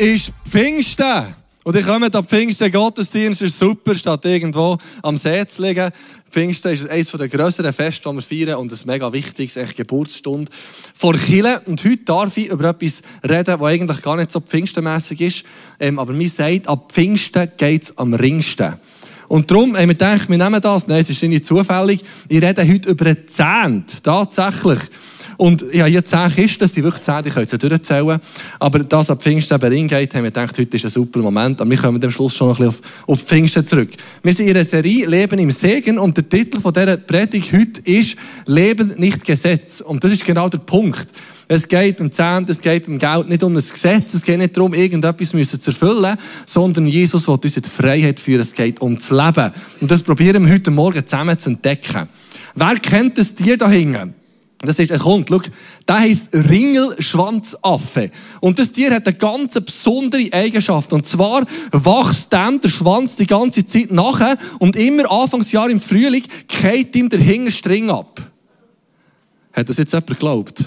ist Pfingsten. Und ich komme am Pfingsten Gottesdienst, ist super, statt irgendwo am See zu liegen. Pfingsten ist eines der grösseren Feste, die wir feiern und ein mega wichtiges, echt Geburtsstunde vor Chile. Und heute darf ich über etwas reden, was eigentlich gar nicht so pfingstenmässig ist. Ähm, aber mir sagt, ab Pfingsten geht es am ringsten. Und darum haben wir gedacht, wir nehmen das. Nein, es ist nicht zufällig. Ich rede heute über einen Zehnt. Tatsächlich. Und ja, hier zehn Kisten, sind wirklich zehn, die können sie durchzählen. Aber das ab Pfingsten eben geht, haben wir gedacht, heute ist ein super Moment. Aber wir kommen am Schluss schon noch ein bisschen auf, auf Pfingsten zurück. Wir sind in einer Serie Leben im Segen und der Titel von dieser Predigt heute ist Leben nicht Gesetz. Und das ist genau der Punkt. Es geht um Zehnt, es geht um Geld, nicht um das Gesetz, es geht nicht darum, irgendetwas müssen zu erfüllen, sondern Jesus will uns in die Freiheit führen, es geht um das Leben. Und das probieren wir heute Morgen zusammen zu entdecken. Wer kennt das Tier da hinten? Das ist ein Hund. Schau, der heisst Ringelschwanzaffe. Und das Tier hat eine ganz besondere Eigenschaft. Und zwar wächst dem der Schwanz die ganze Zeit nachher und immer Anfangsjahr im Frühling geht ihm der Hingerstring ab. Hat das jetzt jemand geglaubt?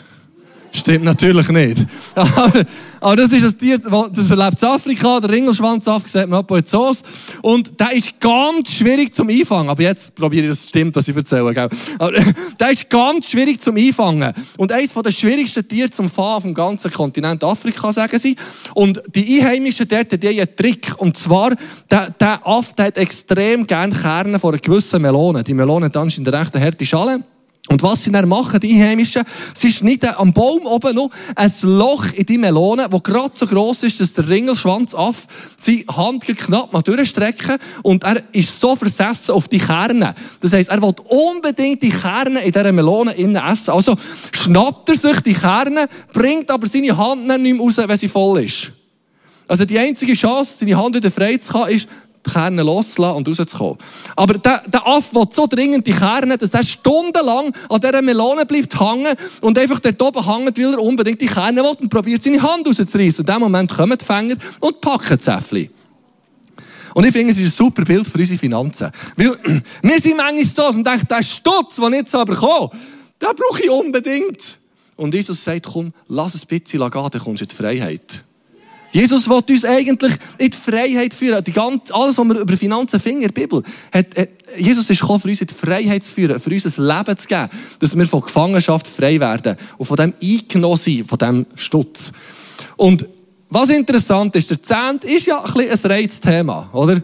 Stimmt natürlich nicht. Aber, aber das ist ein Tier, das erlebt in Afrika, der Ringelschwanzaffe, sieht man bei Zoos. Und der ist ganz schwierig zum Einfangen. Aber jetzt probiere ich, das stimmt, was ich erzähle. Gell? Aber der ist ganz schwierig zum Einfangen. Und eines der schwierigsten Tiere zum Fahren auf dem ganzen Kontinent Afrika, sagen sie. Und die Einheimischen dort haben einen Trick. Und zwar, der, der der hat extrem gerne Kerne von einer gewissen Melone. Die Melone hat anscheinend eine recht harte Schale. Und was sie dann machen, die Einheimischen, sie schneiden am Baum oben noch ein Loch in die Melone, das gerade so gross ist, dass der Ringelschwanzaff seine Hand knapp mal durchstrecken und er ist so versessen auf die Kerne. Das heisst, er will unbedingt die Kerne in dieser Melone innen essen. Also schnappt er sich die Kerne, bringt aber seine Hand nicht mehr raus, wenn sie voll ist. Also die einzige Chance, seine Hand wieder frei zu haben, ist, Kerne loszulassen und rauszukommen. Aber der, der Affe will so dringend die Kerne, dass er stundenlang an dieser Melone bleibt hängen und einfach dort oben hängt, weil er unbedingt die Kerne will und probiert seine Hand rauszureißen. Und in dem Moment kommen die Fänger und packen das Äffli. Und ich finde, es ist ein super Bild für unsere Finanzen. Weil wir sind manchmal so, dass man denkt, der Stutz, den ich jetzt aber komme, den brauche ich unbedingt. Und Jesus sagt, komm, lass es ein bisschen gehen, dann kommst du in die Freiheit. Jesus will uns eigentlich in die Freiheit führen. Die ganze, alles, was wir über Finanzen finden in der Bibel, hat, hat, Jesus ist gekommen, für uns in die Freiheit zu führen, für uns ein Leben zu geben, dass wir von Gefangenschaft frei werden und von dem eingenommen sind, von dem Stutz. Und was interessant ist, der Zehnt ist ja ein, ein Reizthema, oder?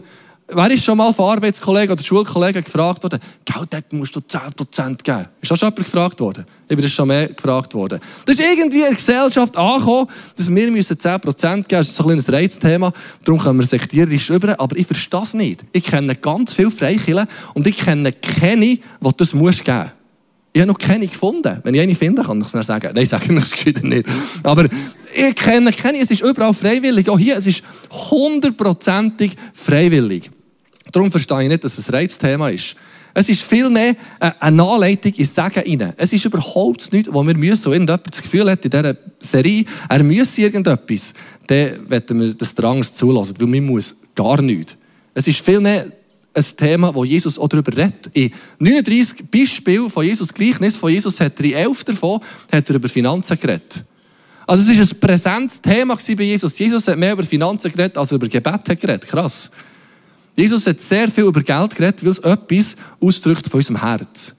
Wer ist schon mal von Arbeitskollegen oder Schulkollegen gefragt worden, Gell, dort musst du 10% geben? Ist das schon jemand gefragt worden? Ich bin das schon mehr gefragt worden. Das ist irgendwie in der Gesellschaft angekommen, dass wir 10% geben müssen. Das ist ein kleines Reizthema. Darum können wir sektierisch über. Aber ich verstehe das nicht. Ich kenne ganz viele Freikirchen und ich kenne keine, die das musst geben ich habe noch keine gefunden. Wenn ich eine finde, kann ich es dann sagen. Nein, sage ich es nicht. Aber ich kenne keine. Es ist überall freiwillig. Auch hier, es ist hundertprozentig freiwillig. Darum verstehe ich nicht, dass es ein Reizthema ist. Es ist vielmehr eine Anleitung ins Sagen rein. Es ist überhaupt nichts, wo wir müssen, so irgendjemand das Gefühl hat in dieser Serie, er müsse irgendetwas, dann werden wir das Drangs zulassen, weil man muss gar nichts. Es ist vielmehr ein Thema, wo Jesus auch darüber redet. In 39 Beispielen von Jesus Gleichnis, von Jesus hat er in 11 davon hat er über Finanzen geredet. Also es war ein präsentes Thema bei Jesus. Jesus hat mehr über Finanzen geredet, als über Gebet geredet. Krass. Jesus hat sehr viel über Geld geredet, weil es etwas ausdrückt von unserem Herz.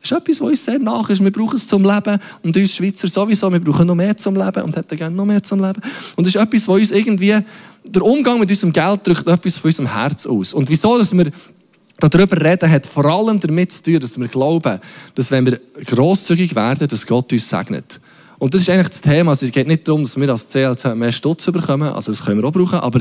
Das ist etwas, was uns sehr nach ist. Wir brauchen es zum Leben. Und uns Schweizer sowieso. Wir brauchen noch mehr zum Leben und hätten gerne noch mehr zum Leben. Und das ist etwas, was uns irgendwie, der Umgang mit unserem Geld drückt etwas von unserem Herz aus. Und wieso, dass wir darüber reden, hat vor allem damit zu tun, dass wir glauben, dass wenn wir grosszügig werden, dass Gott uns segnet. Und das ist eigentlich das Thema. Also es geht nicht darum, dass wir als CLZ mehr Stutz bekommen. Also das können wir auch brauchen. Aber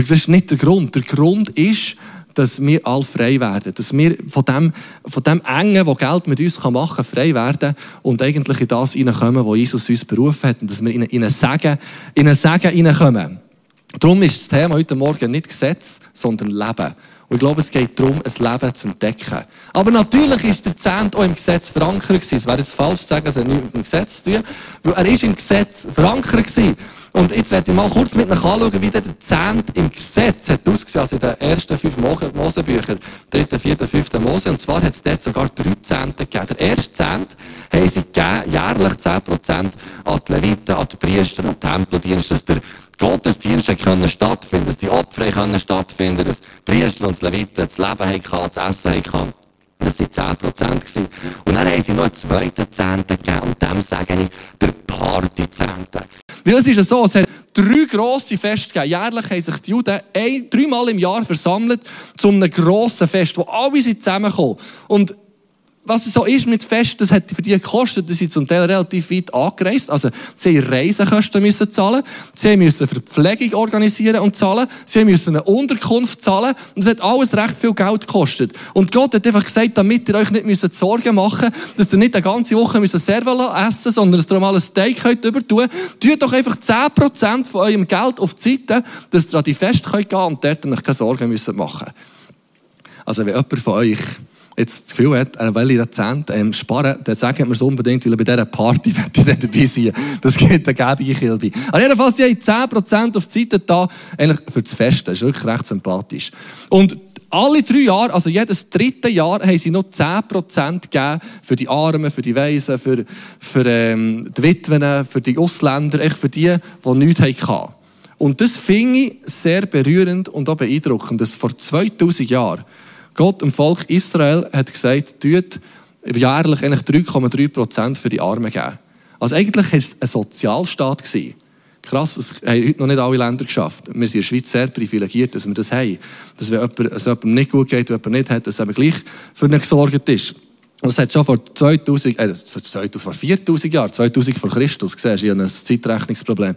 das ist nicht der Grund. Der Grund ist, dass wir alle frei werden. Dass wir von dem, von dem Engen, das Geld mit uns machen kann, frei werden und eigentlich in das hineinkommen, wo Jesus uns berufen hat. Und dass wir in, in einen Segen, in einen Segen hineinkommen. Darum ist das Thema heute Morgen nicht Gesetz, sondern Leben. Und ich glaube, es geht darum, ein Leben zu entdecken. Aber natürlich ist der Zehnt auch im Gesetz verankert gewesen. Es wäre jetzt falsch zu sagen, es hat nichts mit dem Gesetz zu tun, weil er ist im Gesetz verankert gewesen. Und jetzt werde ich mal kurz mit euch anschauen, wie der Zehnt im Gesetz hat ausgesehen, also in den ersten fünf Mosebüchern, dritten, vierten, fünften Mose. Und zwar hat es dort sogar drei Zehnte gegeben. Der erste Zehnt haben sie gegeben, jährlich 10% an die Leviten, an die Priester, an die Tempeldienste, dass der Gottesdienste können stattfinden, dass die Opfer können stattfinden, dass Priester und Leviten das Leben hatten, das Essen hatten. Das waren 10% gewesen. Und dann haben sie noch einen zweiten Zehnten gegeben. Und dem sage ich, der Party-Zehnte. Weil es ist ja so, es hat drei grosse Feste gegeben. Jährlich haben sich die Juden ein, dreimal im Jahr versammelt zu einem grossen Fest, wo alle zusammenkommen. Und was es so ist mit Fest, das hat für die gekostet, dass sie zum Teil relativ weit angereist. Also, sie haben Reisekosten müssen zahlen. Sie müssen Verpflegung organisieren und zahlen. Sie müssen eine Unterkunft zahlen. Und es hat alles recht viel Geld gekostet. Und Gott hat einfach gesagt, damit ihr euch nicht müsst Sorgen machen müsst, dass ihr nicht eine ganze Woche müsst selber essen sondern dass ihr mal ein Steak könnt übertun Tut doch einfach 10% von eurem Geld auf die Seite, dass ihr an die Fest könnt gehen und dort euch keine Sorgen müssen machen Also, wenn jemand von euch jetzt das Gefühl hat, er will Cent ähm, sparen, dann sagt mir es unbedingt, weil er bei dieser Party dabei sein Das geht eine gäbige Kilbe. Aber jedenfalls, die haben 10% auf die Seite da, eigentlich für das Fest. Das ist wirklich recht sympathisch. Und alle drei Jahre, also jedes dritte Jahr, haben sie noch 10% gegeben für die Armen, für die Waisen, für, für ähm, die Witwen, für die Ausländer, echt für die, die nichts hatten. Und das finde ich sehr berührend und auch beeindruckend, dass vor 2000 Jahren Gott dem Volk Israel hat gesagt, tut jährlich eigentlich 3,3 Prozent für die Armen geben. Also eigentlich war es ein Sozialstaat. Krass, das haben heute noch nicht alle Länder geschafft. Wir sind in der Schweiz sehr privilegiert, dass wir das haben. Dass wenn es jemandem nicht gut geht, jemand nicht hat, dass er gleich für ihn gesorgt ist. Und es hat schon vor 2000, äh, vor 4000 Jahren, 2000 vor Christus, siehst du, ich habe ein Zeitrechnungsproblem.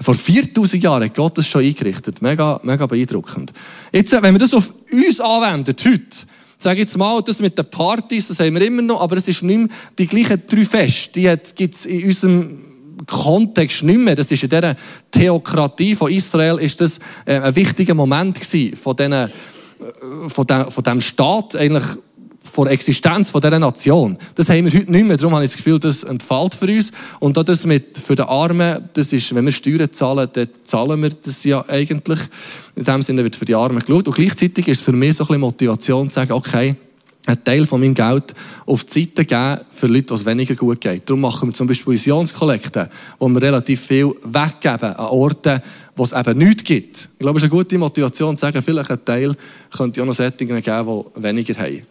Vor 4000 Jahren hat Gott das schon eingerichtet. Mega, mega beeindruckend. Jetzt, wenn wir das auf uns anwendet, heute, sage ich jetzt mal, das mit den Partys, das haben wir immer noch, aber es ist nicht mehr die gleichen drei Feste. Die gibt es in unserem Kontext nicht mehr. Das ist in dieser Theokratie von Israel ist das äh, ein wichtiger Moment gewesen, von, diesen, äh, von, dem, von dem Staat eigentlich vor der Existenz von dieser Nation. Das haben wir heute nicht mehr. Darum habe ich das Gefühl, das entfällt für uns. Und auch das mit, für die Armen, das ist, wenn wir Steuern zahlen, dann zahlen wir das ja eigentlich. In dem Sinne wird für die Armen geschaut. Und gleichzeitig ist es für mich so ein bisschen Motivation zu sagen, okay, einen Teil von meinem Geld auf die Seite geben für Leute, es weniger gut geht. Darum machen wir zum Beispiel Visionskollekte, wo wir relativ viel weggeben an Orten, wo es eben nichts gibt. Ich glaube, es ist eine gute Motivation zu sagen, vielleicht ein Teil könnte auch noch Settingen geben, die weniger haben.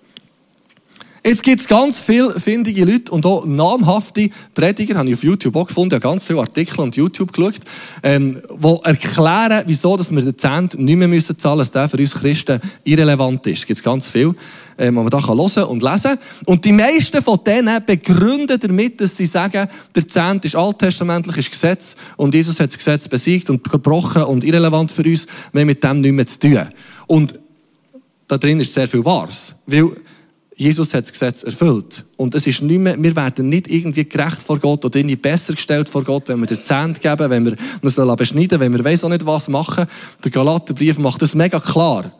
Jetzt gibt es ganz viele findige Leute und auch namhafte Prediger, habe ich auf YouTube auch gefunden, habe ganz viele Artikel und YouTube geschaut, ähm, die erklären, wieso dass wir den Zehnt nicht mehr müssen zahlen müssen, dass der für uns Christen irrelevant ist. Es gibt ganz viel, ähm, man da hören und lesen kann. Und die meisten von denen begründen damit, dass sie sagen, der Zehnt ist alttestamentliches Gesetz und Jesus hat das Gesetz besiegt und gebrochen und irrelevant für uns, wir haben mit dem nichts mehr zu tun. Und da drin ist sehr viel Wahres. Weil Jesus hat das Gesetz erfüllt. Und es ist nicht mehr, wir werden nicht irgendwie gerecht vor Gott oder irgendwie besser gestellt vor Gott, wenn wir den Zehnt geben, wenn wir uns beschneiden wenn wir weiss auch nicht was machen. Der Galaterbrief macht das mega klar.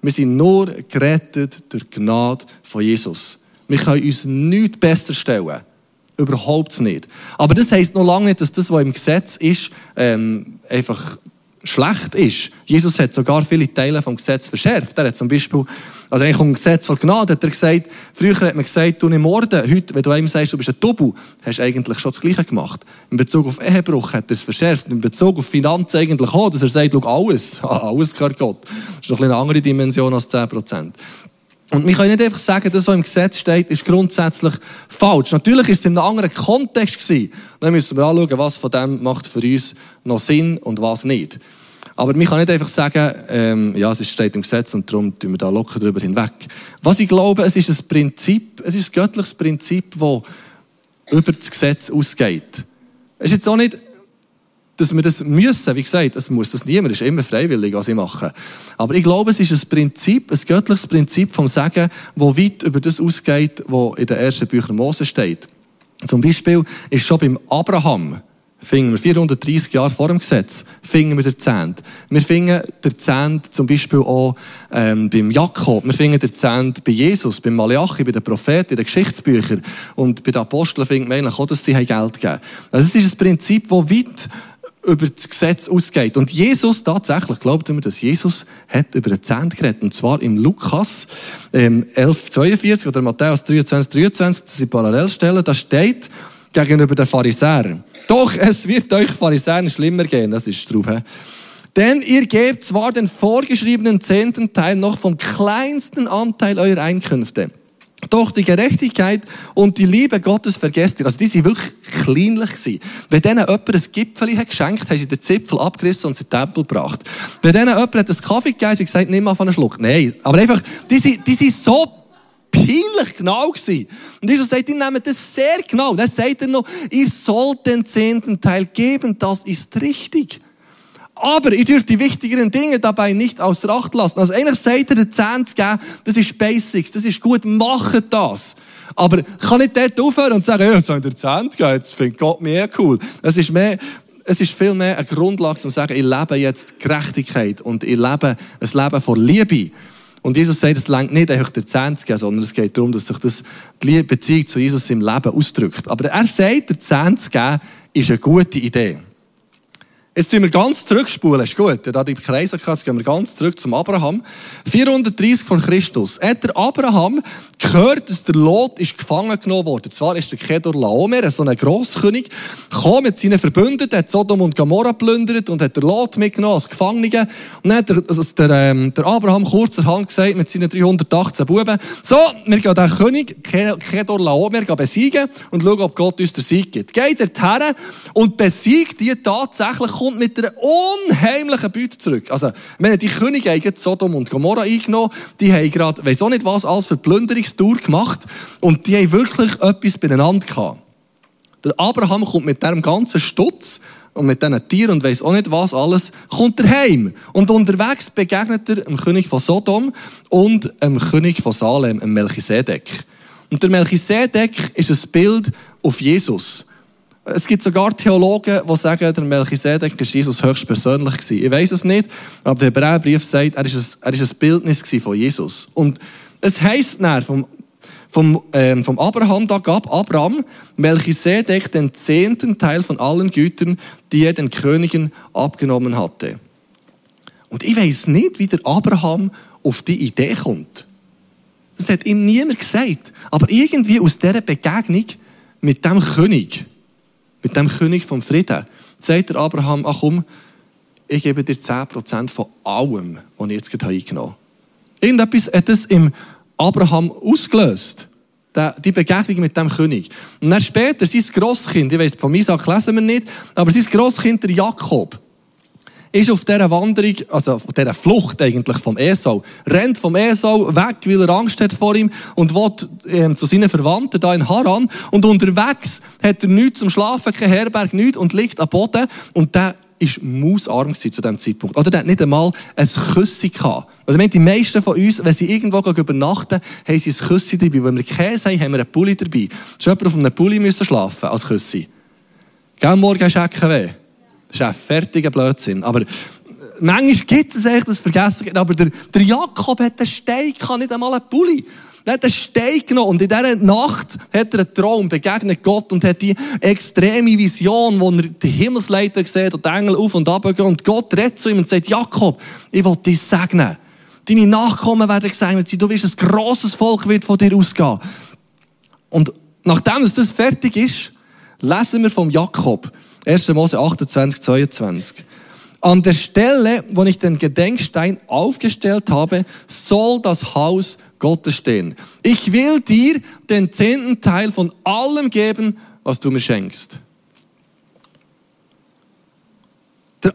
Wir sind nur gerettet durch die Gnade von Jesus. Wir können uns nicht besser stellen. Überhaupt nicht. Aber das heisst noch lange nicht, dass das, was im Gesetz ist, ähm, einfach schlecht ist. Jesus hat sogar viele Teile vom Gesetz verschärft. Er hat zum Beispiel, also eigentlich um Gesetz von Gnade hat er gesagt, früher hat man gesagt, du nicht morden. Heute, wenn du einem sagst, du bist ein Tobu, hast du eigentlich schon das Gleiche gemacht. In Bezug auf Ehebruch hat er es verschärft. In Bezug auf Finanzen eigentlich auch, dass er sagt, schau, alles, alles gehört Gott. Das ist noch eine andere Dimension als 10 Und wir können nicht einfach sagen, das, was im Gesetz steht, ist grundsätzlich falsch. Natürlich ist es in einem anderen Kontext gewesen. Dann müssen wir anschauen, was von dem macht für uns noch Sinn und was nicht. Aber man kann nicht einfach sagen, ähm, ja, es steht im Gesetz und darum tun wir da locker drüber hinweg. Was ich glaube, es ist ein Prinzip, es ist ein göttliches Prinzip, das über das Gesetz ausgeht. Es ist jetzt auch nicht, dass wir das müssen, wie gesagt, es muss das niemand, es ist immer freiwillig, was ich mache. Aber ich glaube, es ist ein Prinzip, ein göttliches Prinzip vom Sagen, das weit über das ausgeht, was in den ersten Büchern Mose steht. Zum Beispiel ist schon beim Abraham finden wir 430 Jahre vor dem Gesetz, finden wir den Zehnt. Wir finden den Zehnt zum Beispiel auch ähm, beim Jakob, wir finden den Zehnt bei Jesus, beim Malachi, bei den Propheten, in den Geschichtsbüchern und bei den Aposteln finden wir eigentlich auch, dass sie Geld geben. Also es ist ein Prinzip, das weit über das Gesetz ausgeht. Und Jesus, tatsächlich, glaubt mir, dass Jesus hat über den Zehnt geredet. Und zwar im Lukas ähm, 11, 42 oder Matthäus 23, 23, das sind Parallelstellen, da steht gegenüber den Pharisäern. Doch es wird euch Pharisäern schlimmer gehen, das ist Straub. Denn ihr gebt zwar den vorgeschriebenen zehnten Teil noch vom kleinsten Anteil eurer Einkünfte. Doch die Gerechtigkeit und die Liebe Gottes vergesst ihr. Also die sind wirklich kleinlich gewesen. Wenn denen jemand ein Gipfel hat geschenkt, haben sie den Zipfel abgerissen und sie den Tempel gebracht. Wenn denen jemand einen Kaffee gegeben, sie gesagt, nimm mal von einem Schluck. Nein. Aber einfach, die sind, die sind so peinlich genau gewesen. Und Jesus sagt, die nehmen das sehr genau. Dann sagt er noch, ihr sollt den zehnten Teil geben, das ist richtig. Aber ihr dürft die wichtigeren Dinge dabei nicht außer Acht lassen. Also eigentlich sagt er, den Zehn zu geben, das ist Basics, das ist gut, macht das. Aber ich kann nicht dort aufhören und sagen, ja, jetzt soll der Zehn geben, jetzt findet Gott mich eh cool. Es ist mehr, es ist viel mehr eine Grundlage, um zu sagen, ich lebe jetzt Gerechtigkeit und ich lebe ein Leben vor Liebe. Und Jesus sagt, es längt nicht einfach der Zehn zu geben, sondern es geht darum, dass sich das, die Beziehung zu Jesus im Leben ausdrückt. Aber er sagt, der Zehn zu geben, ist eine gute Idee. Jetzt tun wir ganz zurückspulen, ist gut. Da die Kreise jetzt gehen wir ganz zurück zum Abraham. 430 vor Christus. Hat der Abraham gehört, dass der Lot ist gefangen genommen wurde. Zwar ist der Kedor Laomer, so ein Grosskönig, kam mit seinen Verbündeten, hat Sodom und Gomorra plündert und hat der Lot mitgenommen als Gefangene. Und dann hat der, also der, ähm, der Abraham kurzerhand gesagt mit seinen 318 Buben, so, wir gehen den König Kedor Laomer besiegen und schauen, ob Gott uns den Sieg gibt. Geht dorthin und besiegt die tatsächlich kommt mit einer unheimlichen Beute zurück. Also, wenn die Könige haben Sodom und Gomorra eingenommen, die haben gerade, weiss auch nicht was, alles für Plünderungstour gemacht und die haben wirklich etwas beieinander gehabt. Der Abraham kommt mit diesem ganzen Stutz und mit diesen Tieren und weiss auch nicht was alles, kommt er heim. Und unterwegs begegnet er dem König von Sodom und dem König von Salem, dem Melchisedek. Und der Melchisedek ist ein Bild auf Jesus. Es gibt sogar Theologen, die sagen, der Melchisedek war Jesus höchstpersönlich. Ich weiß es nicht, aber der Hebräerbrief sagt, er ist ein, ein Bildnis von Jesus. Und es heisst dann vom, vom, ähm, vom Abraham, da gab Abraham Melchisedek den zehnten Teil von allen Gütern, die er den Königen abgenommen hatte. Und ich weiß nicht, wie der Abraham auf die Idee kommt. Das hat ihm niemand gesagt. Aber irgendwie aus dieser Begegnung mit dem König, mit dem König vom Frieden, sagt der Abraham, ach komm, ich gebe dir 10% von allem, was ich jetzt gerade eingenommen habe. Irgendetwas hat es im Abraham ausgelöst. Die Begegnung mit dem König. Und dann später, sein Grosskind, ich weiss, von Isaac lesen wir nicht, aber sein Grosskind, der Jakob, ist auf dieser Wanderung, also auf dieser Flucht eigentlich vom Esau, rennt vom Esau weg, weil er Angst hat vor ihm und will ähm, zu seinen Verwandten da in Haran. Und unterwegs hat er nichts zum Schlafen, kein Herberg, nichts und liegt am Boden. Und der ist mausarm zu diesem Zeitpunkt. Oder der hat nicht einmal ein Küssi gehabt. Also, die meisten von uns, wenn sie irgendwo übernachten, haben sie ein Küssi dabei. Wenn wir Käse haben, haben wir einen Pulli dabei. Du auf einem Pulli müssen schlafen als Küssi. Gell, morgen hast du weh. Das ist ein fertiger Blödsinn. Aber äh, manchmal gibt es echt das Vergessen. Aber der, der Jakob hat den Stein, kann nicht einmal einen Pulli. Er hat den Stein genommen und in dieser Nacht hat er einen Traum, begegnet Gott und hat die extreme Vision, wo er die Himmelsleiter sieht und die Engel auf und ab gehen und Gott redet zu ihm und sagt, Jakob, ich will dich segnen. Deine Nachkommen werden gesegnet sein. Du wirst ein grosses Volk wird von dir ausgehen. Und nachdem das fertig ist, lesen wir vom Jakob. 1. Mose 28, 22. An der Stelle, wo ich den Gedenkstein aufgestellt habe, soll das Haus Gottes stehen. Ich will dir den zehnten Teil von allem geben, was du mir schenkst. Der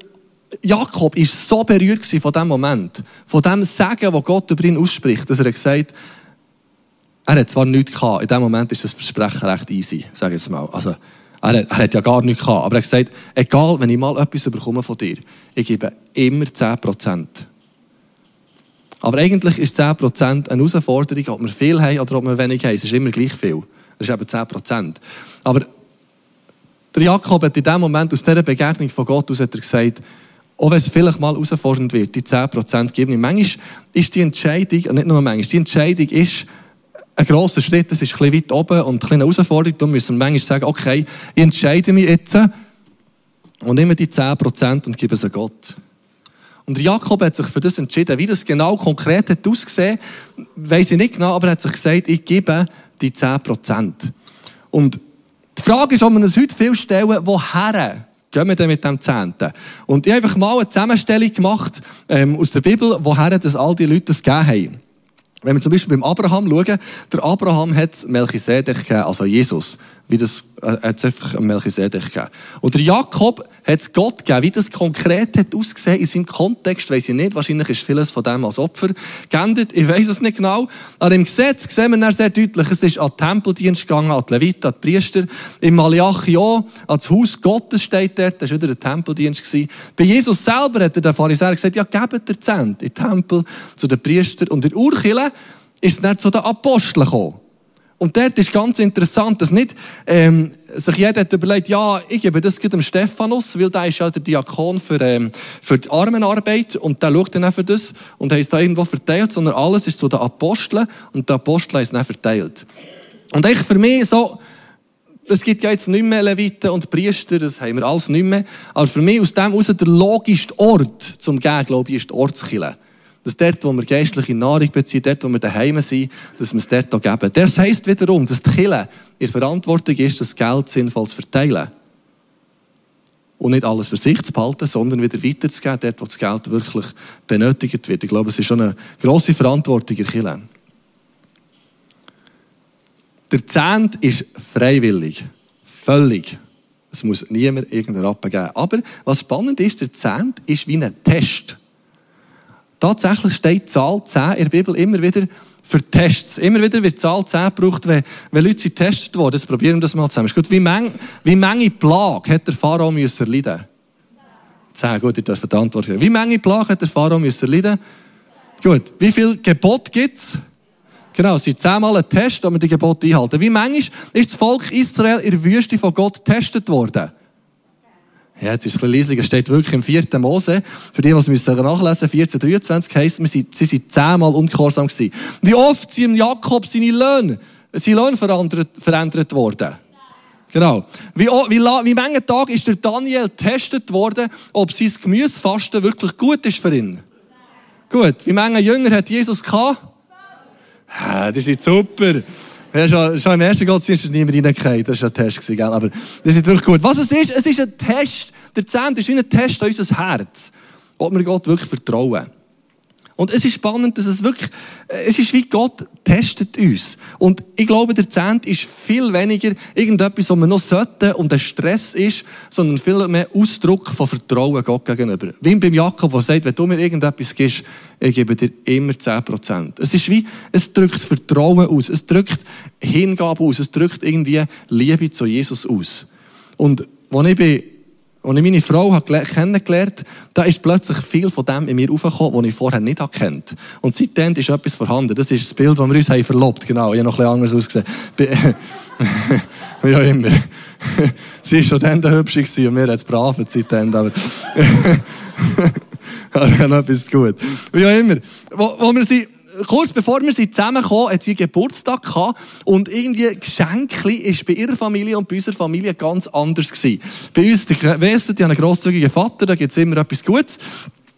Jakob ist so berührt von dem Moment, von dem Sagen, wo Gott über ihn ausspricht, dass er gesagt hat, er hat zwar nichts gehabt, in dem Moment ist das Versprechen recht easy, sage ich jetzt mal. Also, er, er hat ja gar nichts gehabt. Aber er hat gesagt, egal, wenn ich mal etwas bekomme von dir, ich gebe immer 10%. Aber eigentlich ist 10% eine Herausforderung, ob wir viel haben oder ob wir wenig haben. Es ist immer gleich viel. Das ist eben 10%. Aber der Jakob hat in dem Moment aus dieser Begegnung von Gott aus hat er gesagt, auch wenn es vielleicht mal herausfordernd wird, die 10% geben. Manchmal ist die Entscheidung, nicht nur manchmal, die Entscheidung ist, ein grosser Schritt, das ist ein bisschen weit oben und eine Herausforderung. Da müssen wir manchmal sagen, okay, ich entscheide mich jetzt, und nehme die 10% und gebe sie Gott. Und Jakob hat sich für das entschieden. Wie das genau konkret hat ausgesehen, weiß ich nicht genau, aber er hat sich gesagt, ich gebe die 10%. Und die Frage ist, ob wir uns heute viel stellen, woher gehen wir denn mit dem Zehnten? Und ich habe einfach mal eine Zusammenstellung gemacht ähm, aus der Bibel, woher das all die Leute das gegeben haben. Wenn wir zum Beispiel beim Abraham schauen, der Abraham hat Melchisedek gegeben, also Jesus wie das äh, hat es einfach Melchisedek gegeben. Und der Jakob hat es Gott gegeben. Wie das konkret hat ausgesehen in seinem Kontext, weiß ich nicht. Wahrscheinlich ist vieles von dem als Opfer geendet. Ich weiß es nicht genau. Aber im Gesetz sehen wir dann sehr deutlich, es ist an den Tempeldienst gegangen, an die Leviten, an die Priester. Im Malachi auch, ans Haus Gottes steht dort. Das war wieder der Tempeldienst. Gewesen. Bei Jesus selber hat der Pharisäer gesagt, ja, gebt der Zent in den Tempel zu den Priestern. Und in Urkille ist es dann zu den Aposteln gekommen. Und dort ist ganz interessant, dass nicht ähm, sich jeder hat überlegt, ja, ich gebe das dem Stephanus, weil der ist ja der Diakon für, ähm, für die Armenarbeit. Und der schaut dann auch für das und hat es da irgendwo verteilt, sondern alles ist zu den Aposteln und die Apostel haben es dann verteilt. Und eigentlich für mich so, es gibt ja jetzt nicht mehr Leviten und Priester, das haben wir alles nicht mehr, aber für mich aus dem heraus der logischste Ort zum Gehen, glaube ich, ist die Ortskille dass dort, wo wir geistliche Nahrung beziehen, dort, wo wir daheim sind, dass wir es dort auch geben. Das heisst wiederum, dass die Kirche in Verantwortung ist, das Geld sinnvoll zu verteilen. Und nicht alles für sich zu behalten, sondern wieder weiterzugeben, dort, wo das Geld wirklich benötigt wird. Ich glaube, es ist schon eine grosse Verantwortung in der Kirche. Der Zehnt ist freiwillig. Völlig. Es muss niemand irgendeinen Rappen geben. Aber was spannend ist, der Zehnt ist wie ein Test. Tatsächlich steht Zahl 10 in der Bibel immer wieder für Tests. Immer wieder wird Zahl 10 gebraucht, wenn, wenn Leute getestet worden. Jetzt probieren wir das mal zusammen. Ist gut. Wie Menge, wie Menge Plage hat der Pharao müssen erleiden? 10. Gut, ich darf die Antwort geben. Wie Menge Plage hat der Pharao müssen erleiden? Gut. Wie viel Gebot gibt es? Genau, es sind zehnmal ein Test, damit die Gebote einhalten. Wie manchmal ist das Volk Israel in der Wüste von Gott getestet worden? Ja, jetzt ist es ein bisschen es steht wirklich im 4. Mose. Für die, die es müssen nachlesen 14, 23 heisst, sind, sie sind zehnmal ungehorsam gewesen. Wie oft sind Jakob seine Löhne, seine Löhne verändert, verändert worden? Genau. Wie, wie, wie viele Tage ist der Daniel getestet worden, ob sein Gemüsefasten wirklich gut ist für ihn? Gut. Wie viele Jünger hat Jesus gehabt? Ja, das ist super. Ja, schon, schon im ersten Gottesdienst ist niemand reingefallen. Das war ein Test, gell? aber das ist wirklich gut. Was es ist, es ist ein Test. Der Zehnt ist wie ein Test an unser Herz. Ob wir Gott wirklich vertrauen. Und es ist spannend, dass es wirklich, es ist wie Gott testet uns. Und ich glaube, der Zehnt ist viel weniger irgendetwas, was man noch sollte und ein Stress ist, sondern viel mehr Ausdruck von Vertrauen Gott gegenüber. Wie beim Jakob, der sagt, wenn du mir irgendetwas gibst, ich gebe dir immer 10%. Es ist wie, es drückt Vertrauen aus, es drückt Hingabe aus, es drückt irgendwie Liebe zu Jesus aus. Und als ich bei als ich meine Frau kennengelernt habe, da ist plötzlich viel von dem in mir aufgekommen, was ich vorher nicht kennt. Und seitdem ist etwas vorhanden. Das ist das Bild, das wir uns haben verlobt. Genau. Ich habe noch bisschen anders ausgesehen. ja, immer. Sie war schon dann der Hübsche und wir es braven seitdem. Aber, aber noch etwas gut. Wie auch immer. Wo, wo wir sie kurz bevor wir zusammenkamen, hat sie Geburtstag gehabt und irgendwie Geschenkli ist bei ihrer Familie und bei unserer Familie ganz anders gewesen. Bei uns, die Wesen, die haben einen grosszügigen Vater, da gibt es immer etwas Gutes.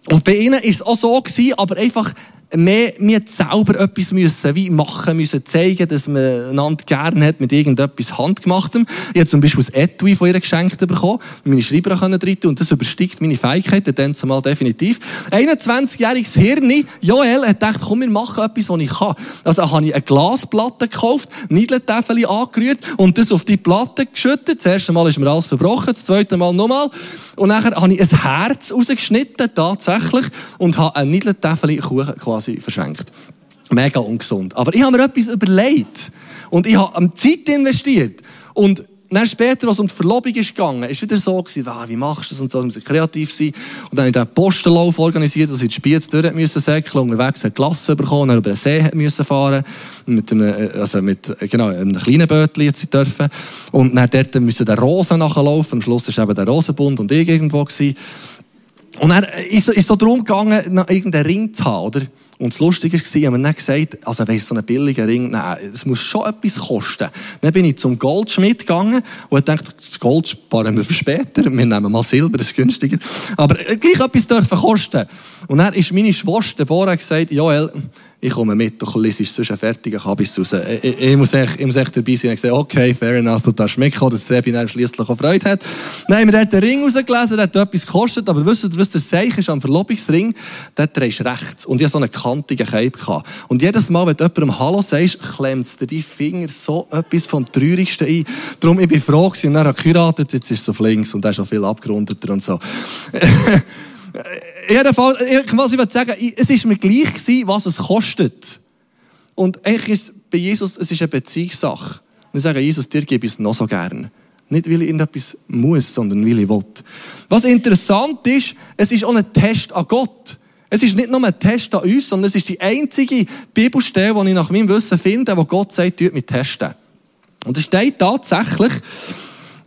Und bei ihnen ist es auch so gewesen, aber einfach mehr, wir selber etwas müssen, wie machen müssen, zeigen, dass man einander gerne hat mit irgendetwas Handgemachtem. Ich habe zum Beispiel ein Etui von ihr geschenkt bekommen, meine Schreiber können drin und das übersteigt meine Fähigkeiten, dann zumal definitiv. 21-jähriges Hirn, Joel, hat gedacht, komm, wir machen etwas, was ich kann. Also habe ich eine Glasplatte gekauft, Niedeltäfel angerührt und das auf die Platte geschüttet. Das erste Mal ist mir alles verbrochen, das zweite Mal nochmal. Und nachher habe ich ein Herz rausgeschnitten, tatsächlich, und habe ein Niedeltäfel Kuchen quasi quasi verschenkt. Mega ungesund. Aber ich habe mir etwas überlegt. Und ich habe Zeit investiert. Und dann später, als es um die Verlobung ist gegangen, ist wieder so gewesen, ah, wie machst du das und so, wir kreativ sein. Und dann habe ich den Postenlauf organisiert, dass ich die Spiez durch unterwegs eine Klasse bekommen, dann über den See müssen fahren, mit einem, äh, also mit, äh, genau, einem kleinen Bötchen jetzt dürfen. Und dann dort müssen der Rosen nachlaufen, am Schluss ist eben der Rosenbund und ich irgendwo gewesen. Und er ist, ist so darum gegangen, irgendeinen Ring zu haben, oder? Und das Lustige war, haben wir dann gesagt, also weißt so einen billigen Ring, nein, es muss schon etwas kosten. Dann bin ich zum Goldschmied gegangen und dachte, das Gold sparen wir für später, wir nehmen mal Silber, das ist günstiger. Aber gleich etwas dürfen kosten. Und dann ist meine Schwester Deborah gesagt, Joel, ich komme mit, du liest sonst einen fertigen Kabis raus. Ich, ich, ich, muss echt, ich muss echt dabei sein. Ich gesagt, okay, fair enough, du darfst mitkommen, dass Rebi dann schliesslich auch Freude hat. Nein, wir haben den Ring rausgelesen, der hat etwas gekostet, aber wisst ihr, was das Zeichen ist am Verlobungsring? Der drehst rechts. Und ich hatte so einen kantigen Cape. Gehabt. Und jedes Mal, wenn du jemandem Hallo sagst, klemmt dir die Finger so etwas vom Traurigsten ein. Darum, ich bin froh gewesen, und dann habe geheiratet, jetzt ist es auf links und er ist schon viel abgerundeter und so. jedenfalls, was ich sagen, es ist mir gleich gewesen, was es kostet. Und eigentlich ist bei Jesus, es ist eine Beziehungssache. Und ich sage, Jesus, dir gebe ich es noch so gern. Nicht, weil ich irgendetwas muss, sondern weil ich will. Was interessant ist, es ist auch ein Test an Gott. Es ist nicht nur ein Test an uns, sondern es ist die einzige Bibelstelle, die ich nach meinem Wissen finde, wo Gott sagt, tut mit testen. Und es steht tatsächlich,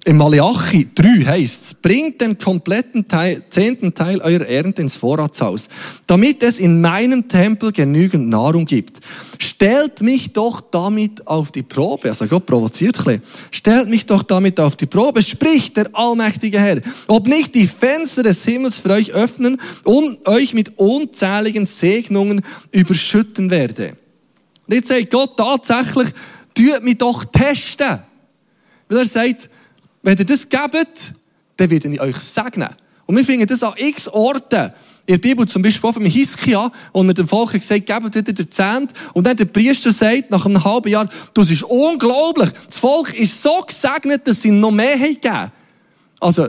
im Malachi 3 heißt bringt den kompletten Teil, zehnten Teil eurer Ernte ins Vorratshaus, damit es in meinem Tempel genügend Nahrung gibt. Stellt mich doch damit auf die Probe. Also Gott provoziert ein bisschen. Stellt mich doch damit auf die Probe, spricht der allmächtige Herr, ob nicht die Fenster des Himmels für euch öffnen und euch mit unzähligen Segnungen überschütten werde. Und jetzt sagt Gott tatsächlich, tut mich doch testen. Weil er sagt, wenn ihr das gebt, dann werde ich euch segnen. Und wir finden das an x Orten. In der Bibel zum Beispiel von Hiskia, wo er dem Volk gesagt gebt wieder der Zehnt. Und dann der Priester sagt, nach einem halben Jahr, das ist unglaublich. Das Volk ist so gesegnet, dass sie noch mehr haben Also,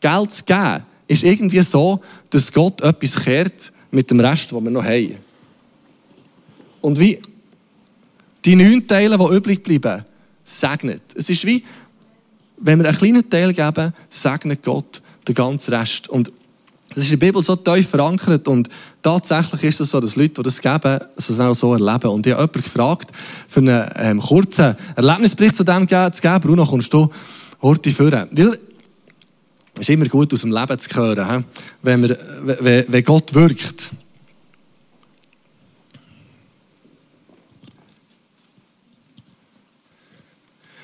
Geld zu geben, ist irgendwie so, dass Gott etwas kehrt mit dem Rest, was wir noch haben. Und wie die neun Teile, die übrig bleiben, segnet. Es ist wie, wenn wir einen kleinen Teil geben, segnet Gott den ganzen Rest. Und das ist in der Bibel so tief verankert und tatsächlich ist es so, dass Leute, die das geben, es auch so erleben. Und ich habe jemanden gefragt, für einen ähm, kurzen Erlebnisbericht zu dem zu geben. Bruno, kommst du heute führen? Weil es ist immer gut, aus dem Leben zu hören, wenn, wir, wenn Gott wirkt.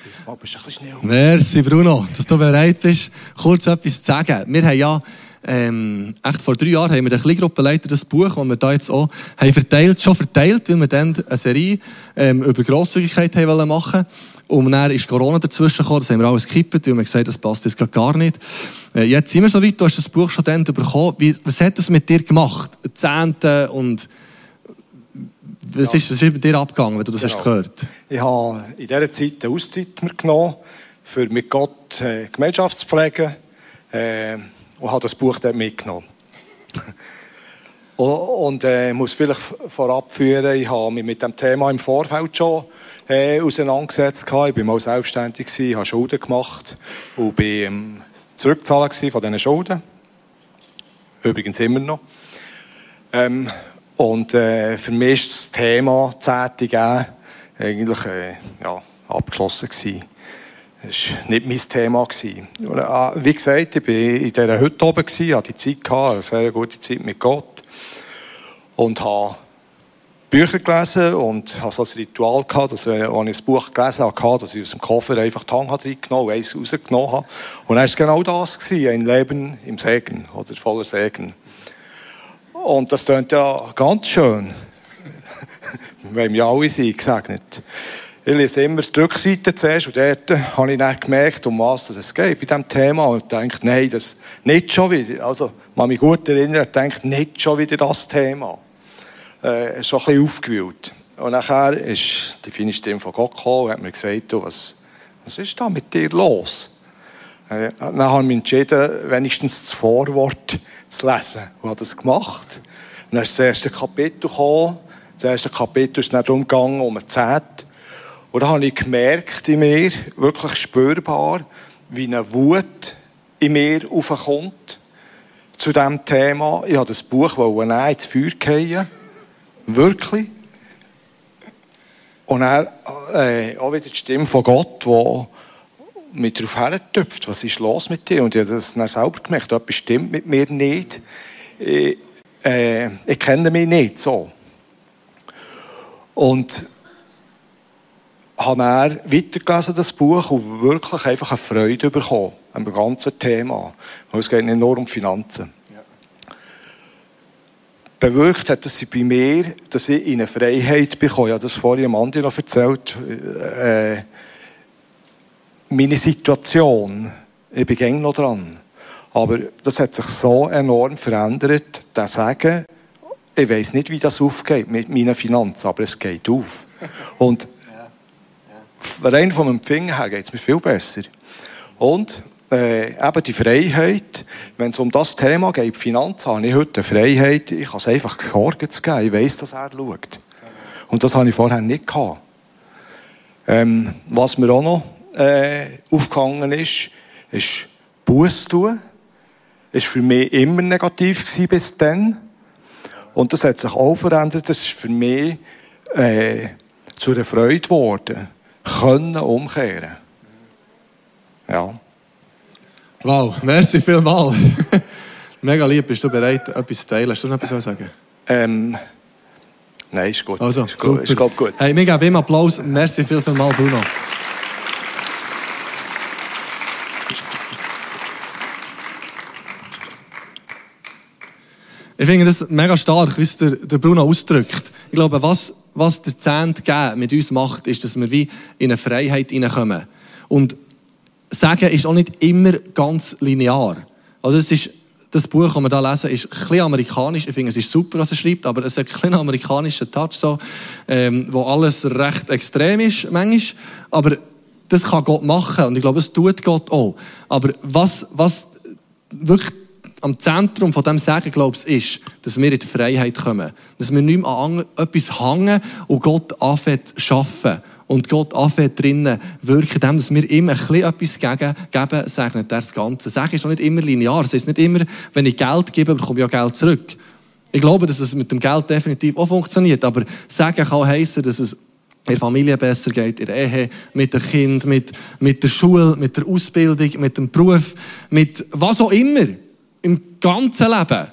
Oh, bist ein bisschen schnell. Merci, Bruno, dass du bereit bist, kurz etwas zu sagen. Wir haben ja, ähm, echt vor drei Jahren haben wir der Kleingruppenleiter das Buch, das wir da jetzt auch haben verteilt, schon verteilt, weil wir dann eine Serie ähm, über Grosszügigkeit haben machen und dann ist Corona dazwischen gekommen, das haben wir alles gekippt, weil wir gesagt das passt jetzt gar nicht. Äh, jetzt sind wir so weit, du hast das Buch schon dann bekommen. Wie, was hat das mit dir gemacht? Zehnte und was, ja. ist, was ist mit dir abgegangen, wenn du das genau. hast gehört? Ich habe in dieser Zeit eine Auszeit genommen, für mit Gott äh, Gemeinschaft zu pflegen äh, und habe das Buch dann mitgenommen. und äh, muss vielleicht vorab führen, ich habe mich mit dem Thema im Vorfeld schon äh, auseinandergesetzt. Ich war mal selbstständig, habe Schulden gemacht und bin ähm, zurückzahlen von diesen Schulden. Übrigens immer noch. Ähm, und äh, für mich ist das Thema Zehnte eigentlich äh, ja, abgeschlossen gewesen. Das war nicht mein Thema. Und, äh, wie gesagt, ich war in dieser Hütte oben, hatte die Zeit, gehabt, eine sehr gute Zeit mit Gott. Und habe Bücher gelesen und hatte so ein Ritual gehabt, dass, äh, als ich ein Buch gelesen habe, dass ich aus dem Koffer einfach die Hand reingenommen und eins rausgenommen habe. Und dann war genau das, gewesen, ein Leben im Segen oder voller Segen. Und das klingt ja ganz schön. Wir haben ja alle sein gesegnet. Ich lese immer die Rückseite zuerst und dort habe ich dann gemerkt, um was es geht bei diesem Thema und denke, nein, das nicht schon wieder. Also, man mich gut erinnern, denkt nicht schon wieder das Thema. Äh, schon ein bisschen aufgewühlt. Und nachher ist die feine Stimme von Gott gekommen und hat mir gesagt, du, was, was ist da mit dir los? Äh, dann habe ich mich entschieden, wenigstens das Vorwort zu lesen. Und habe das gemacht. Dann ist das erste Kapitel gekommen. Das erste Kapitel ist dann darum gegangen, um eine Zeit. Und da habe ich gemerkt in mir, wirklich spürbar, wie eine Wut in mir aufkommt zu diesem Thema. Ich habe das Buch nehmen, ins Feuer fallen. Wirklich. Und dann äh, auch wieder die Stimme von Gott, die mich darauf hertüpft, was ist los mit dir? Und ich habe das dann selber gemerkt, etwas stimmt mit mir nicht. ich, äh, ich kenne mich nicht so. Und habe dann weitergelesen, das Buch, und wirklich einfach eine Freude bekommen an dem ganzen Thema. Es geht nicht nur um Finanzen. Bewirkt hat es bei mir, dass ich in eine Freiheit bekomme. Ich habe das vorhin am Andi noch erzählt. Äh, meine Situation, ich bin noch dran. Aber das hat sich so enorm verändert, das Sagen, ich weiß nicht, wie das aufgeht mit meinen Finanzen, aber es geht auf. Und rein vom Empfingen her geht es mir viel besser. Und äh, eben die Freiheit, wenn es um das Thema geht, Finanzen, habe ich heute Freiheit, ich kann es einfach Sorgen zu geben, ich weiss, dass er schaut. Und das habe ich vorher nicht gehabt. Ähm, was mir auch noch äh, aufgegangen ist, ist Buß tun. Ist für mich immer negativ gewesen bis dann. Und das hat sich auch verändert. Das ist für mich äh, zu einer Freude geworden. Können umkehren. Ja. Wow, merci vielmals. Mega lieb. Bist du bereit, etwas zu teilen? Hast du noch etwas zu sagen? Ähm, nein, ist gut. Also, ist gut. Ist gut. Hey, wir geben ihm Applaus. Merci viel, Bruno. Ich finde das mega stark, wie es der, der Bruno ausdrückt. Ich glaube, was, was der Zehnt mit uns macht, ist, dass wir wie in eine Freiheit hineinkommen. Und Sagen ist auch nicht immer ganz linear. Also es ist, das Buch, das wir hier lesen, ist ein bisschen amerikanisch. Ich finde, es ist super, was er schreibt, aber es hat einen kleinen amerikanischen Touch, so, ähm, wo alles recht extrem ist, manchmal. Aber das kann Gott machen und ich glaube, es tut Gott auch. Aber was, was wirklich am Zentrum von dem Sagen, glaubst ist, dass wir in die Freiheit kommen. Dass wir nicht mehr an etwas hängen und Gott anfängt zu arbeiten. Und Gott anfängt drinnen wirken, dem, dass wir ihm ein bisschen etwas geben, geben segnet er das Ganze. Sagen ist noch nicht immer linear. Es ist nicht immer, wenn ich Geld gebe, bekomme ich auch Geld zurück. Ich glaube, dass es mit dem Geld definitiv auch funktioniert. Aber Sagen kann heissen, dass es in der Familie besser geht, in der Ehe, mit dem Kind, mit, mit der Schule, mit der Ausbildung, mit dem Beruf, mit was auch immer im ganzen Leben.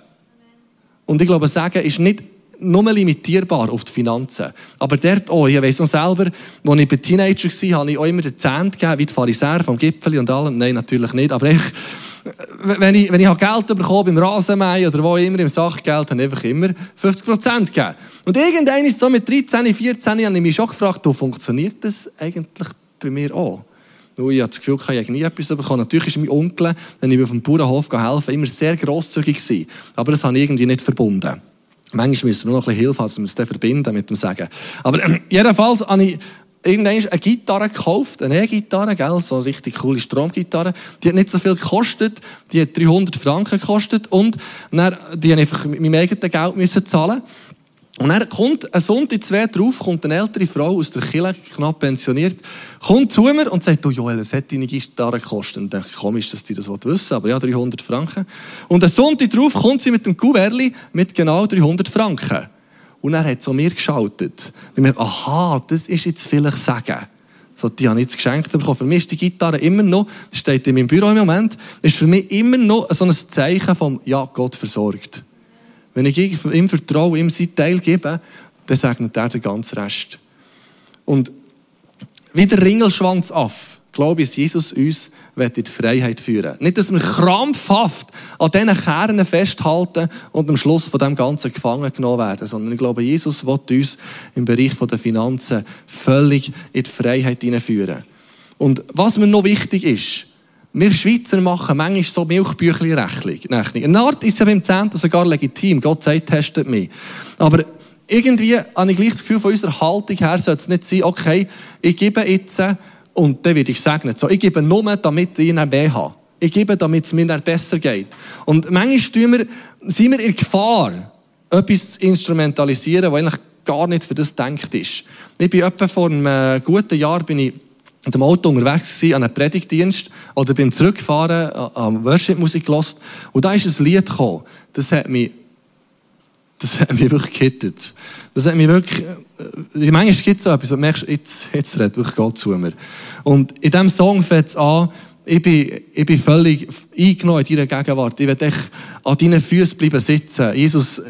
Und ich glaube, Sagen ist nicht nur limitierbar auf die Finanzen. Aber dort auch, ich weiss noch selber, als ich bei Teenager war, habe ich auch immer den Zehnt gegeben, wie die Pharisäer vom Gipfel und allem. Nein, natürlich nicht. Aber ich, wenn ich, wenn ich Geld bekomme beim Rasenmähen oder wo immer im Sachgeld, habe ich einfach immer 50 Prozent gegeben. Und irgendwann so mit 13, 14, habe ich mich schon gefragt, wo funktioniert das eigentlich bei mir auch? Weil ich das Gefühl, ich habe nie etwas bekommen. Natürlich ist mein Onkel, wenn ich auf dem Bauernhof helfen immer sehr grosszügig gewesen. Aber das habe ich irgendwie nicht verbunden. Manchmal müssen wir noch ein bisschen Hilfe haben, dass wir es dann verbinden mit dem Sagen. Aber äh, jedenfalls habe ich irgendwann eine Gitarre gekauft, eine E-Gitarre, gell, so eine richtig coole Stromgitarre. Die hat nicht so viel gekostet, die hat 300 Franken gekostet und dann, die habe ich einfach mit meinem eigenen Geld müssen zahlen und dann kommt ein Sonntag, zwei drauf, kommt eine ältere Frau aus der Kirche, knapp pensioniert, kommt zu mir und sagt, du Joel, es hat deine Gitarre gekostet. Und ich denke, komisch, dass die das wissen aber ja, 300 Franken. Und ein Sonntag drauf kommt sie mit dem Kuverli mit genau 300 Franken. Und er hat so mir geschaltet. Und ich dachte, aha, das ist jetzt vielleicht sagen. So, die habe ich jetzt geschenkt bekommen. Für mich ist die Gitarre immer noch, das steht in meinem Büro im Moment, ist für mich immer noch so ein Zeichen vom, ja, Gott versorgt. Wenn ich ihm vertraue, ihm sein Teil gebe, dann segnet er den ganzen Rest. Und wie der Ringelschwanz auf, glaube ich, Jesus uns in die Freiheit führen Nicht, dass wir krampfhaft an diesen Kernen festhalten und am Schluss von dem Ganzen gefangen genommen werden, sondern ich glaube, Jesus will uns im Bereich der Finanzen völlig in die Freiheit hineinführen. Und was mir noch wichtig ist, wir Schweizer machen manchmal so Milchbüchli-Rechnung. Eine Art ist ja beim Zehnten sogar legitim. Gott sagt, testet mich. Aber irgendwie habe ich gleich das Gefühl, von unserer Haltung her sollte es nicht sein, okay, ich gebe jetzt und dann werde ich segnen. So, ich gebe nur, damit ich mehr habe. Ich gebe, damit es mir besser geht. Und manchmal wir, sind wir in Gefahr, etwas zu instrumentalisieren, was eigentlich gar nicht für das gedacht ist. Ich bin etwa vor einem guten Jahr bin ich mit dem Auto unterwegs gewesen, an einem Predigtdienst oder beim Zurückfahren am Worship-Musik gehört. Und da ist ein Lied gekommen. Das hat mich, das hat mich wirklich gehittet. Das hat mich wirklich, äh, manchmal gibt es so etwas, und merkst, jetzt, jetzt redet wirklich Gott zu mir. Und in diesem Song fängt es an, ich bin, ich bin völlig eingenommen in deiner Gegenwart. Ich will echt an deinen Füßen bleiben sitzen. Jesus,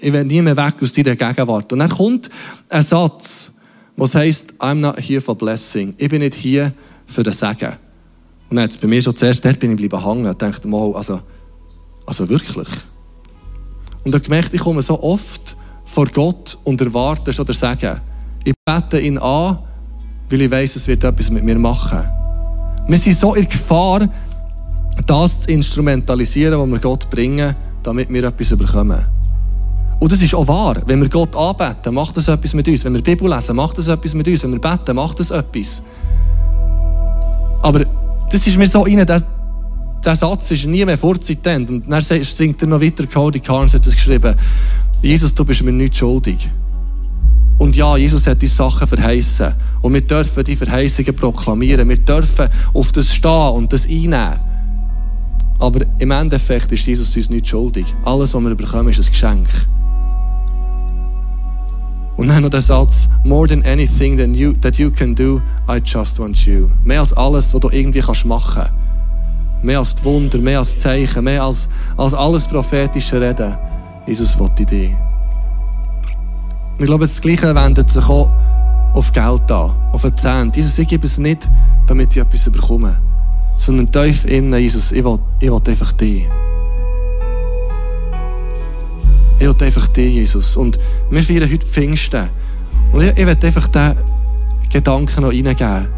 ich will nie mehr weg aus deiner Gegenwart. Und dann kommt ein Satz, was heißt, I'm not here for blessing. Ich bin nicht hier für das Segen. Und dann bei mir schon zuerst, dort bin ich bleiben hängen. Ich dachte mal, also, also wirklich. Und ich gemerkt, ich komme so oft vor Gott und erwarte schon der Segen. Ich bete ihn an, weil ich weiß, es wird etwas mit mir machen. Wir sind so in Gefahr, das zu instrumentalisieren, was wir Gott bringen, damit wir etwas bekommen. Und das ist auch wahr. Wenn wir Gott anbeten, macht das etwas mit uns. Wenn wir die Bibel lesen, macht das etwas mit uns. Wenn wir beten, macht das etwas. Aber das ist mir so rein, der, der Satz ist nie mehr vorzitend. Und dann singt er noch weiter, Cody Carnes hat es geschrieben, Jesus, du bist mir nicht schuldig. Und ja, Jesus hat uns Sachen verheißen. Und wir dürfen die Verheißungen proklamieren. Wir dürfen auf das stehen und das einnehmen. Aber im Endeffekt ist Jesus uns nicht schuldig. Alles, was wir bekommen, ist ein Geschenk. Und dann noch der Satz, more than anything that you, that you can do, I just want you. Mehr als alles, was du irgendwie kannst machen kannst. Mehr als die Wunder, mehr als Zeichen, mehr als, als alles prophetische Reden. Jesus ich dich. Und ich glaube, das Gleiche wendet sich auch auf Geld an, auf den Zehnt. Jesus, ich gebe es nicht, damit ich etwas bekomme, sondern tief innen, Jesus, ich will, ich will einfach dich. Ich will einfach dich, Jesus. Und wir feiern heute Pfingsten. Und ich, ich will einfach diesen Gedanken noch reingeben.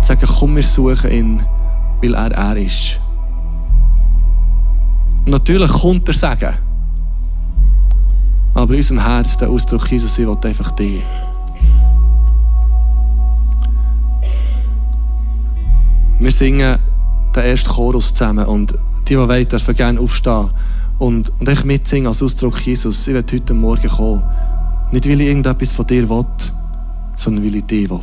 Sagen, komm, wir suchen ihn, weil er er ist. Und natürlich kommt er sagen. Aber in unserem Herz der Ausdruck, Jesus, ich will einfach dich. Wir singen den ersten Chorus zusammen und die, die wollen, dürfen gerne aufstehen und, und ich mitsingen als Ausdruck Jesus. Ich werde heute Morgen kommen. Nicht, weil ich irgendetwas von dir will, sondern weil ich dich will.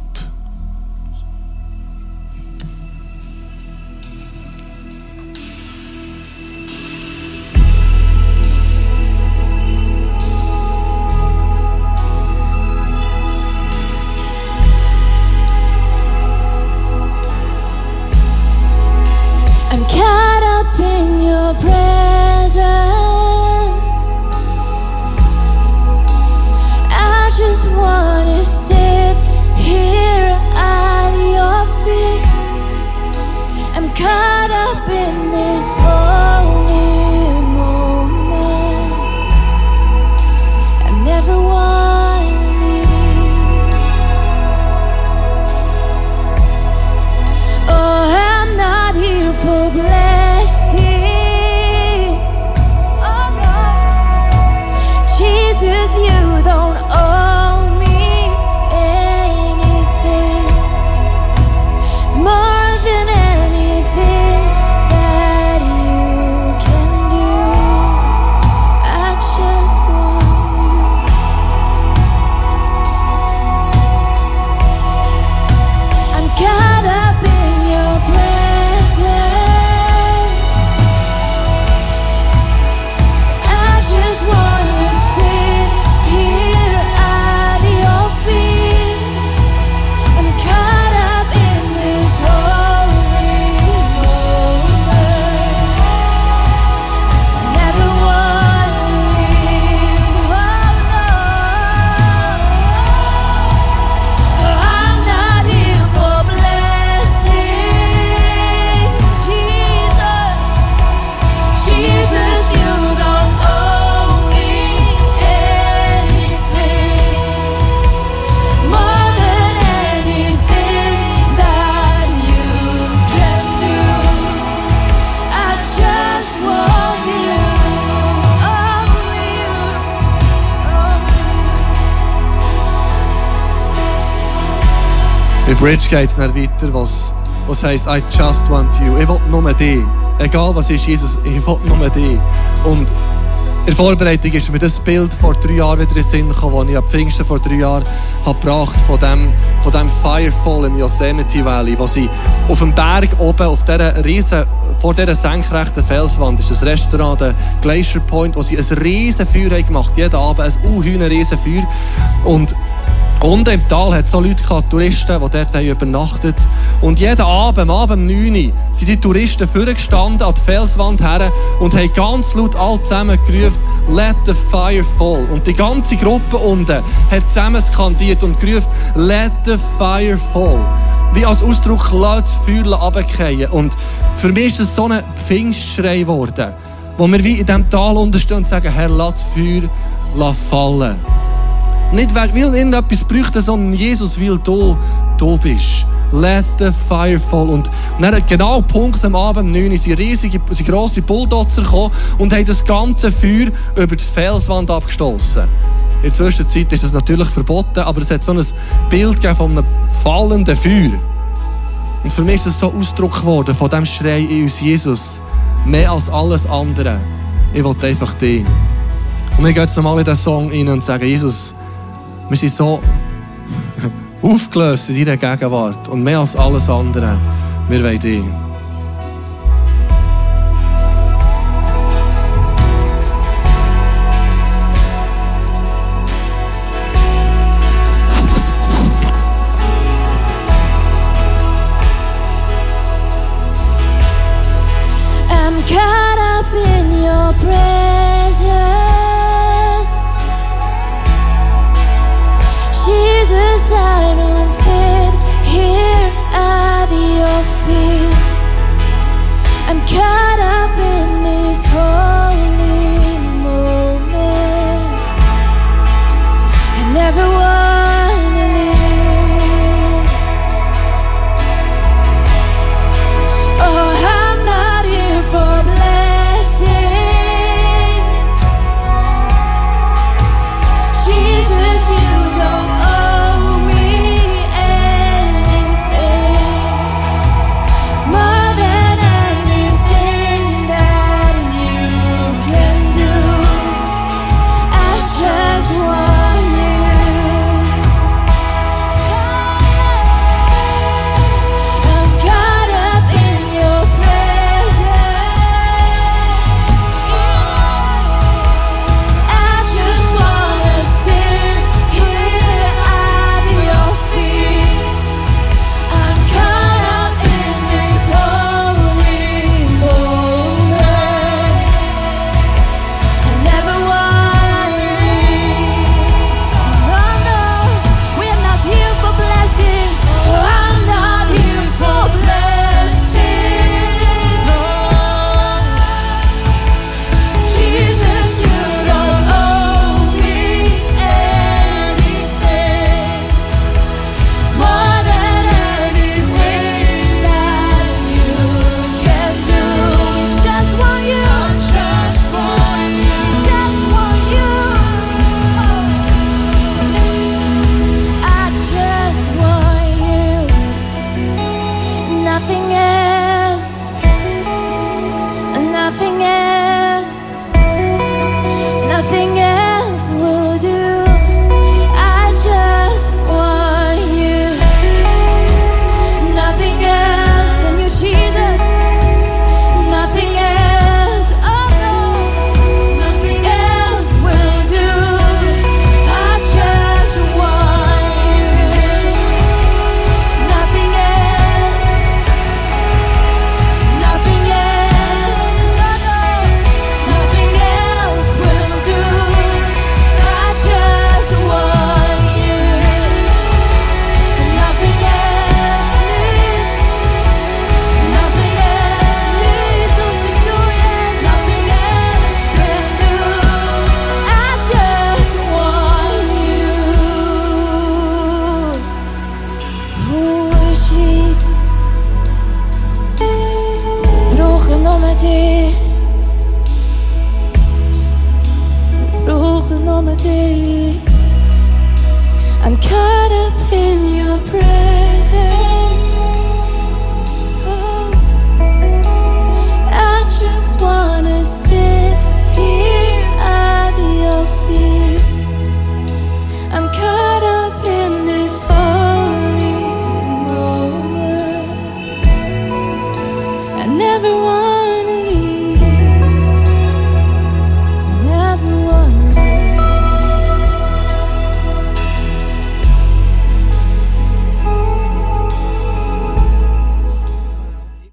Bridge geht es dann weiter, was, was heisst, I just want you. Ich will nur dich. Egal was ist, Jesus, ich will nur dich. Und in der Vorbereitung ist mir das Bild vor drei Jahren wieder in den Sinn gekommen, das ich am Pfingsten vor drei Jahren habe gebracht von dem, von dem Firefall im Yosemite Valley, wo sie auf dem Berg oben, auf dieser riesen, vor dieser senkrechten Felswand, ist das Restaurant, der Glacier Point, wo sie ein riesen Feuer haben gemacht, jeden Abend ein unheuer riesen Feuer. Und Unten im Tal hat es so Leute gehabt, Touristen, die dort übernachtet Und jeden Abend, Abend um 9 Uhr, sind die Touristen vorgestanden an die Felswand her und haben ganz laut alle zusammen gerufen, Let the fire fall. Und die ganze Gruppe unten hat zusammen skandiert und gerufen, Let the fire fall. Wie als Ausdruck, lass das Feuer runterfallen. Und für mich ist es so ein Pfingstschrei geworden, wo wir wie in diesem Tal unterstehen und sagen, Herr, lass das Feuer fallen. Nicht weil irgendetwas bräuchte, sondern Jesus will du, du bist. Let the fire fall. Und dann genau Punkt am Abend 9 sind riesige, sind grosse Bulldozer gekommen und haben das ganze Feuer über die Felswand abgestoßen. In der Zwischenzeit ist das natürlich verboten, aber es hat so ein Bild von einem fallenden Feuer. Und für mich ist das so Ausdruck geworden von dem Schrei in uns, Jesus, mehr als alles andere. Ich will einfach dich. Und wir gehen jetzt nochmal in diesen Song rein und sagen, Jesus, wir sind so aufgelöst in deiner Gegenwart. Und mehr als alles andere, wir wollen dich.